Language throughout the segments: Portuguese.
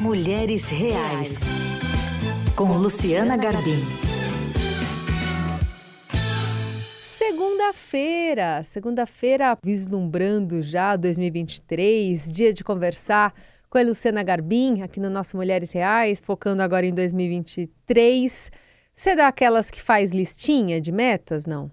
Mulheres Reais, com Luciana Garbim. Segunda-feira, segunda-feira, vislumbrando já 2023, dia de conversar com a Luciana Garbim, aqui no nosso Mulheres Reais, focando agora em 2023. Você é daquelas que faz listinha de metas, não?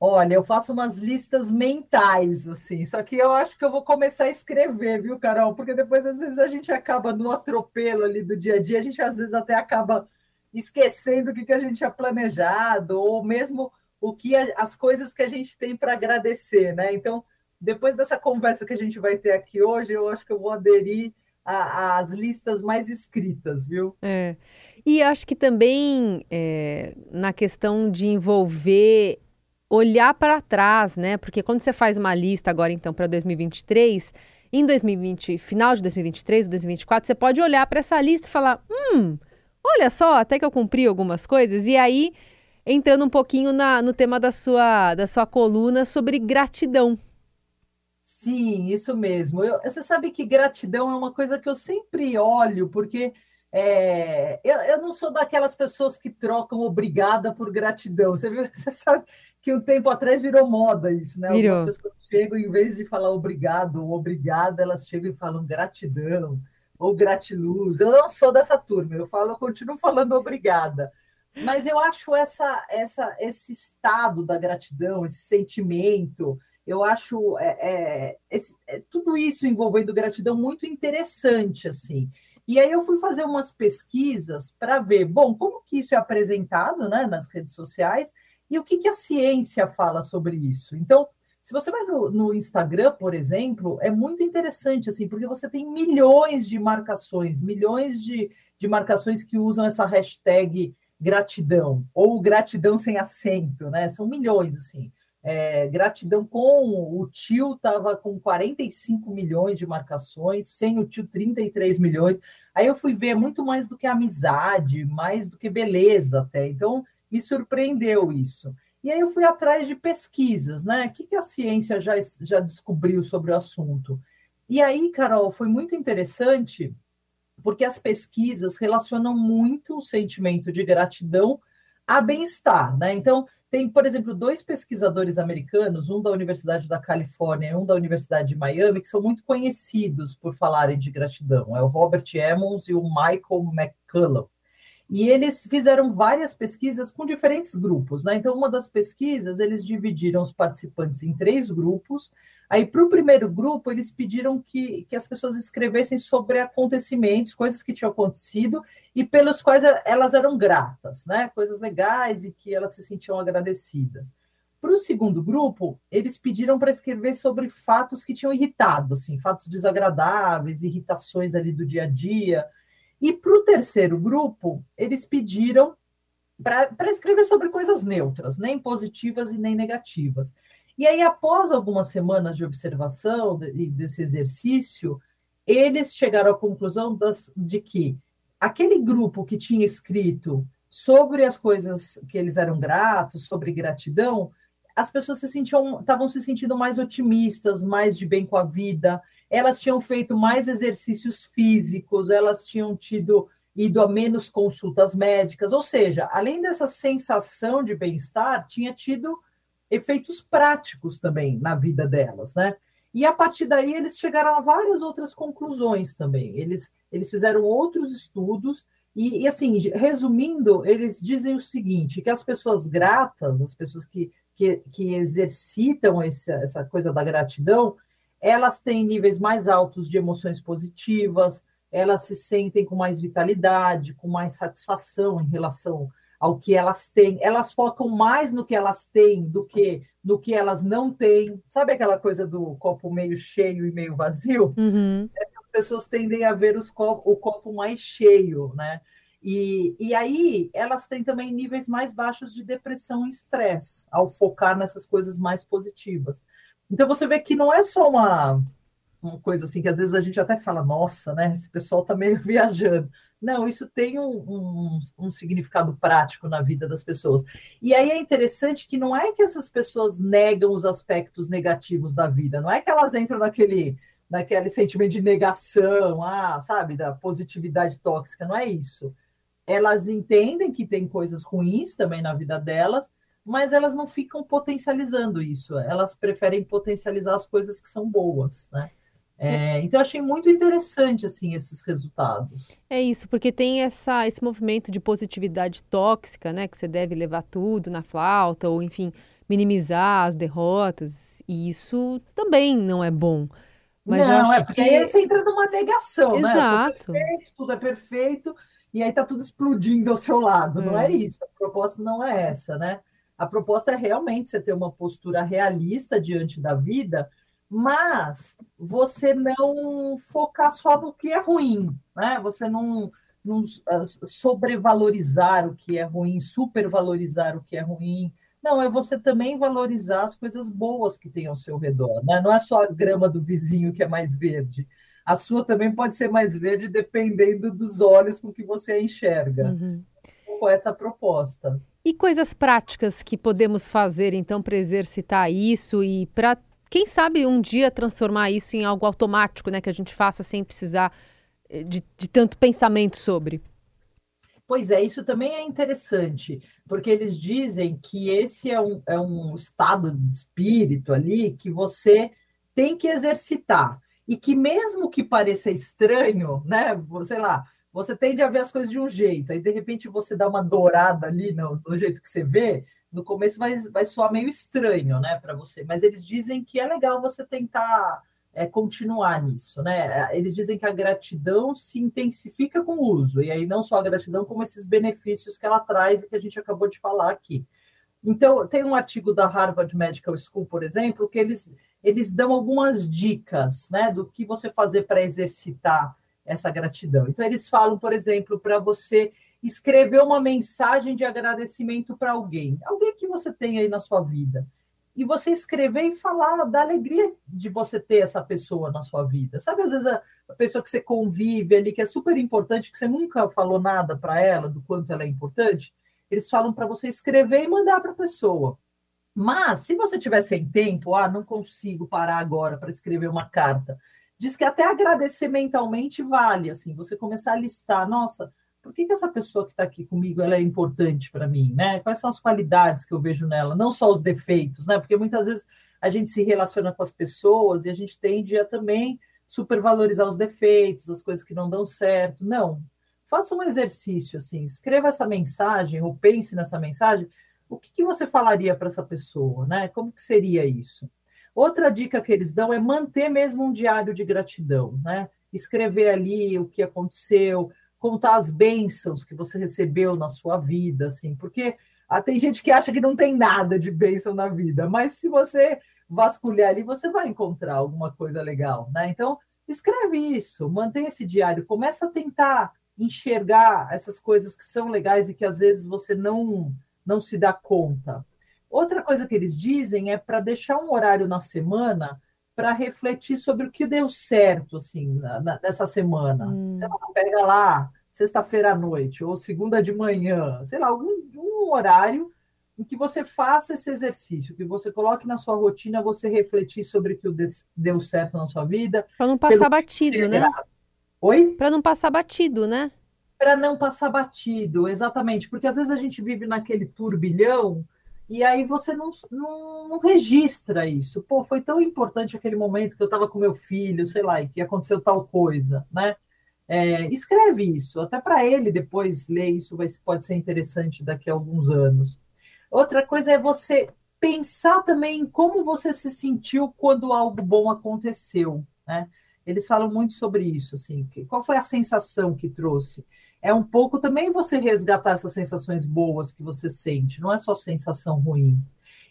Olha, eu faço umas listas mentais, assim, só que eu acho que eu vou começar a escrever, viu, Carol? Porque depois, às vezes, a gente acaba no atropelo ali do dia a dia, a gente às vezes até acaba esquecendo o que, que a gente tinha planejado, ou mesmo o que as coisas que a gente tem para agradecer, né? Então, depois dessa conversa que a gente vai ter aqui hoje, eu acho que eu vou aderir às listas mais escritas, viu? É. E acho que também é, na questão de envolver olhar para trás, né? Porque quando você faz uma lista agora, então, para 2023, em 2020, final de 2023, 2024, você pode olhar para essa lista e falar: hum, olha só, até que eu cumpri algumas coisas. E aí, entrando um pouquinho na, no tema da sua, da sua coluna sobre gratidão. Sim, isso mesmo. Eu, você sabe que gratidão é uma coisa que eu sempre olho, porque é, eu, eu, não sou daquelas pessoas que trocam obrigada por gratidão. Você, viu, você sabe que um tempo atrás virou moda isso, né? Virou. Algumas pessoas chegam, em vez de falar obrigado ou obrigada, elas chegam e falam gratidão ou gratiluz. Eu não sou dessa turma, eu falo, eu continuo falando obrigada. Mas eu acho essa, essa, esse estado da gratidão, esse sentimento, eu acho é, é, esse, é, tudo isso envolvendo gratidão muito interessante, assim. E aí eu fui fazer umas pesquisas para ver, bom, como que isso é apresentado né, nas redes sociais e o que, que a ciência fala sobre isso? Então, se você vai no, no, Instagram, por exemplo, é muito interessante, assim, porque você tem milhões de marcações, milhões de, de marcações que usam essa hashtag gratidão, ou gratidão sem acento, né? São milhões, assim. É, gratidão com o tio estava com 45 milhões de marcações, sem o tio 33 milhões. Aí eu fui ver muito mais do que amizade, mais do que beleza até. Então, me surpreendeu isso. E aí eu fui atrás de pesquisas, né? O que, que a ciência já, já descobriu sobre o assunto? E aí, Carol, foi muito interessante, porque as pesquisas relacionam muito o sentimento de gratidão a bem-estar, né? Então, tem, por exemplo, dois pesquisadores americanos, um da Universidade da Califórnia e um da Universidade de Miami, que são muito conhecidos por falarem de gratidão. É o Robert Emmons e o Michael McCullough. E eles fizeram várias pesquisas com diferentes grupos, né? Então, uma das pesquisas, eles dividiram os participantes em três grupos. Aí, para o primeiro grupo, eles pediram que, que as pessoas escrevessem sobre acontecimentos, coisas que tinham acontecido e pelos quais elas eram gratas, né? Coisas legais e que elas se sentiam agradecidas. Para o segundo grupo, eles pediram para escrever sobre fatos que tinham irritado, assim, fatos desagradáveis, irritações ali do dia a dia e para o terceiro grupo, eles pediram para escrever sobre coisas neutras, nem positivas e nem negativas. E aí, após algumas semanas de observação de, desse exercício, eles chegaram à conclusão das, de que aquele grupo que tinha escrito sobre as coisas que eles eram gratos, sobre gratidão, as pessoas se sentiam, estavam se sentindo mais otimistas, mais de bem com a vida, elas tinham feito mais exercícios físicos, elas tinham tido ido a menos consultas médicas, ou seja, além dessa sensação de bem-estar, tinha tido efeitos práticos também na vida delas, né? E a partir daí eles chegaram a várias outras conclusões também. Eles, eles fizeram outros estudos e, e assim, resumindo, eles dizem o seguinte, que as pessoas gratas, as pessoas que, que, que exercitam essa, essa coisa da gratidão, elas têm níveis mais altos de emoções positivas, elas se sentem com mais vitalidade, com mais satisfação em relação ao que elas têm. Elas focam mais no que elas têm do que no que elas não têm. Sabe aquela coisa do copo meio cheio e meio vazio? Uhum. As pessoas tendem a ver copo, o copo mais cheio, né? E, e aí elas têm também níveis mais baixos de depressão e estresse ao focar nessas coisas mais positivas. Então você vê que não é só uma, uma coisa assim que às vezes a gente até fala, nossa, né? Esse pessoal está meio viajando. Não, isso tem um, um, um, significado prático na vida das pessoas. E aí é interessante que não é que essas pessoas negam os aspectos negativos da vida, não é que elas entram naquele, daquele sentimento de negação, ah, sabe, da positividade tóxica, não é isso. Elas entendem que tem coisas ruins também na vida delas, mas elas não ficam potencializando isso, elas preferem potencializar as coisas que são boas, né? É, então, achei muito interessante assim esses resultados. É isso, porque tem essa, esse movimento de positividade tóxica, né? Que você deve levar tudo na flauta, ou enfim, minimizar as derrotas, e isso também não é bom. Mas não, é porque que... aí você entra numa negação, Exato. né? Perfeito, tudo é perfeito, e aí tá tudo explodindo ao seu lado. É. Não é isso, a proposta não é essa, né? A proposta é realmente você ter uma postura realista diante da vida mas você não focar só no que é ruim, né? Você não, não ah, sobrevalorizar o que é ruim, supervalorizar o que é ruim. Não, é você também valorizar as coisas boas que tem ao seu redor, né? Não é só a grama do vizinho que é mais verde. A sua também pode ser mais verde dependendo dos olhos com que você enxerga. Uhum. Com essa proposta. E coisas práticas que podemos fazer, então, para exercitar isso e para quem sabe um dia transformar isso em algo automático, né? Que a gente faça sem precisar eh, de, de tanto pensamento sobre. Pois é, isso também é interessante, porque eles dizem que esse é um, é um estado de espírito ali que você tem que exercitar. E que mesmo que pareça estranho, né? Sei lá, você tende a ver as coisas de um jeito, aí de repente você dá uma dourada ali no, no jeito que você vê, no começo vai, vai soar meio estranho, né, para você, mas eles dizem que é legal você tentar é, continuar nisso, né? Eles dizem que a gratidão se intensifica com o uso, e aí não só a gratidão, como esses benefícios que ela traz e que a gente acabou de falar aqui. Então, tem um artigo da Harvard Medical School, por exemplo, que eles, eles dão algumas dicas né, do que você fazer para exercitar essa gratidão. Então, eles falam, por exemplo, para você escrever uma mensagem de agradecimento para alguém, alguém que você tem aí na sua vida. E você escrever e falar da alegria de você ter essa pessoa na sua vida. Sabe, às vezes a, pessoa que você convive ali, que é super importante, que você nunca falou nada para ela do quanto ela é importante, eles falam para você escrever e mandar para a pessoa. Mas, se você tiver sem tempo, ah, não consigo parar agora para escrever uma carta, diz que até agradecer mentalmente vale, assim, você começar a listar, nossa, por que, que essa pessoa que está aqui comigo ela é importante para mim, né? Quais são as qualidades que eu vejo nela, não só os defeitos, né? Porque muitas vezes a gente se relaciona com as pessoas e a gente tende a também supervalorizar os defeitos, as coisas que não dão certo. Não. Faça um exercício assim, escreva essa mensagem ou pense nessa mensagem. O que, que você falaria para essa pessoa, né? Como que seria isso? Outra dica que eles dão é manter mesmo um diário de gratidão, né? Escrever ali o que aconteceu, contar as bênçãos que você recebeu na sua vida, assim, porque ah, tem gente que acha que não tem nada de bênção na vida, mas se você vasculhar ali, você vai encontrar alguma coisa legal, né? Então, escreve isso, mantenha esse diário, começa a tentar enxergar essas coisas que são legais e que às vezes você não não se dá conta. Outra coisa que eles dizem é para deixar um horário na semana para refletir sobre o que deu certo assim na, nessa semana. Hum. Sei lá, pega lá sexta-feira à noite ou segunda de manhã, sei lá, algum um horário em que você faça esse exercício, que você coloque na sua rotina você refletir sobre o que deu certo na sua vida. Para não passar batido, né? Oi? Para não passar batido, né? Para não passar batido, exatamente, porque às vezes a gente vive naquele turbilhão e aí você não, não, não, registra isso. Pô, foi tão importante aquele momento que eu estava com meu filho, sei lá, e que aconteceu tal coisa, né? É, escreve isso, até para ele depois ler isso vai, pode ser interessante daqui a alguns anos. Outra coisa é você pensar também em como você se sentiu quando algo bom aconteceu, né? Eles falam muito sobre isso, assim, qual foi a sensação que trouxe? é um pouco também você resgatar essas sensações boas que você sente, não é só sensação ruim.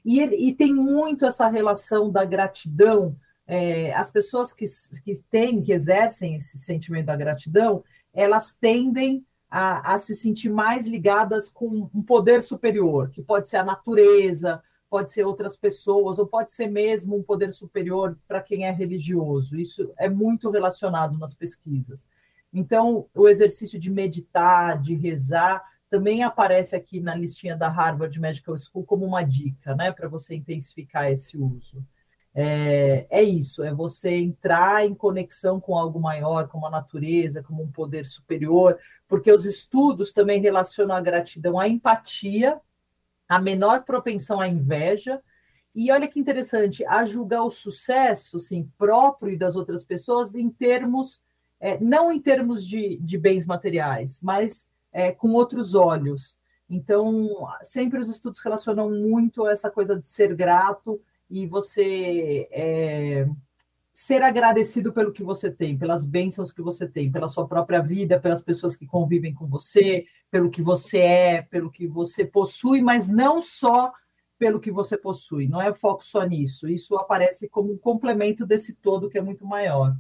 E, e tem muito essa relação da gratidão. É, as pessoas que, que têm, que exercem esse sentimento da gratidão, elas tendem a, a se sentir mais ligadas com um poder superior, que pode ser a natureza, pode ser outras pessoas, ou pode ser mesmo um poder superior para quem é religioso. Isso é muito relacionado nas pesquisas. Então, o exercício de meditar, de rezar, também aparece aqui na listinha da Harvard Medical School como uma dica, né, para você intensificar esse uso. é, é isso, é você entrar em conexão com algo maior, com a natureza, com um poder superior, porque os estudos também relacionam a gratidão à empatia, a menor propensão à inveja, e olha que interessante, a julgar o sucesso assim, próprio e das outras pessoas em termos, é, não em termos de, de bens materiais, mas é, com outros olhos. Então, sempre os estudos relacionam muito essa coisa de ser grato e você é, ser agradecido pelo que você tem, pelas bênçãos que você tem, pela sua própria vida, pelas pessoas que convivem com você, pelo que você é, pelo que você possui, mas não só pelo que você possui. Não é foco só nisso. Isso aparece como um complemento desse todo que é muito maior.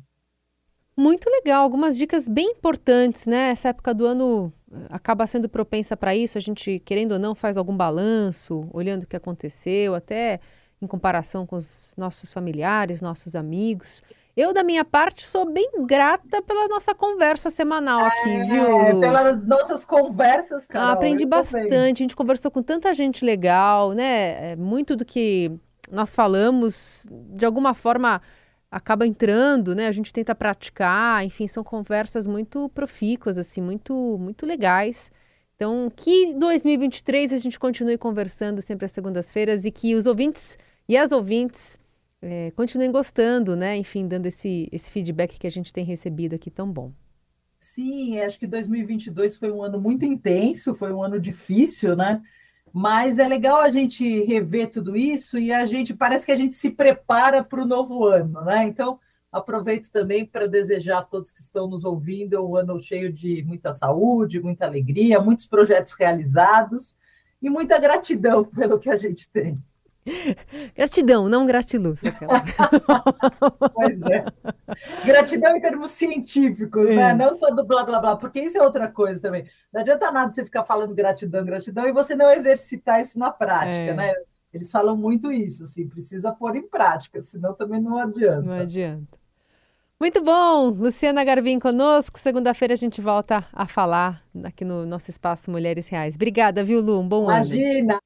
Muito legal, algumas dicas bem importantes, né? Essa época do ano eh, acaba sendo propensa para isso. A gente, querendo ou não, faz algum balanço, olhando o que aconteceu, até em comparação com os nossos familiares, nossos amigos. Eu, da minha parte, sou bem grata pela nossa conversa semanal aqui, é, viu? Pelas nossas conversas, Carol, Aprendi bastante, a gente conversou com tanta gente legal, né? É, muito do que nós falamos, de alguma forma acaba entrando, né? A gente tenta praticar, enfim, são conversas muito profícuas, assim, muito, muito legais. Então, que 2023 a gente continue conversando sempre às segundas-feiras e que os ouvintes e as ouvintes é, continuem gostando, né? Enfim, dando esse, esse feedback que a gente tem recebido aqui tão bom. Sim, acho que 2022 foi um ano muito intenso, foi um ano difícil, né? Mas é legal a gente rever tudo isso e a gente parece que a gente se prepara para o novo ano, né? Então, aproveito também para desejar a todos que estão nos ouvindo um ano cheio de muita saúde, muita alegria, muitos projetos realizados e muita gratidão pelo que a gente tem. Gratidão, não gratiluz. pois é. Gratidão em termos científicos, né? é. né? Não só do blá blá blá, porque isso é outra coisa também. Não adianta nada você ficar falando gratidão, gratidão e você não exercitar isso na prática, é. né? Eles falam muito isso, assim, precisa pôr em prática, senão também não adianta. Não adianta. Muito bom, Luciana Garvin conosco. Segunda-feira a gente volta a falar aqui no nosso espaço Mulheres Reais. Obrigada, viu, Lu? Um bom Imagina. ano. Imagina.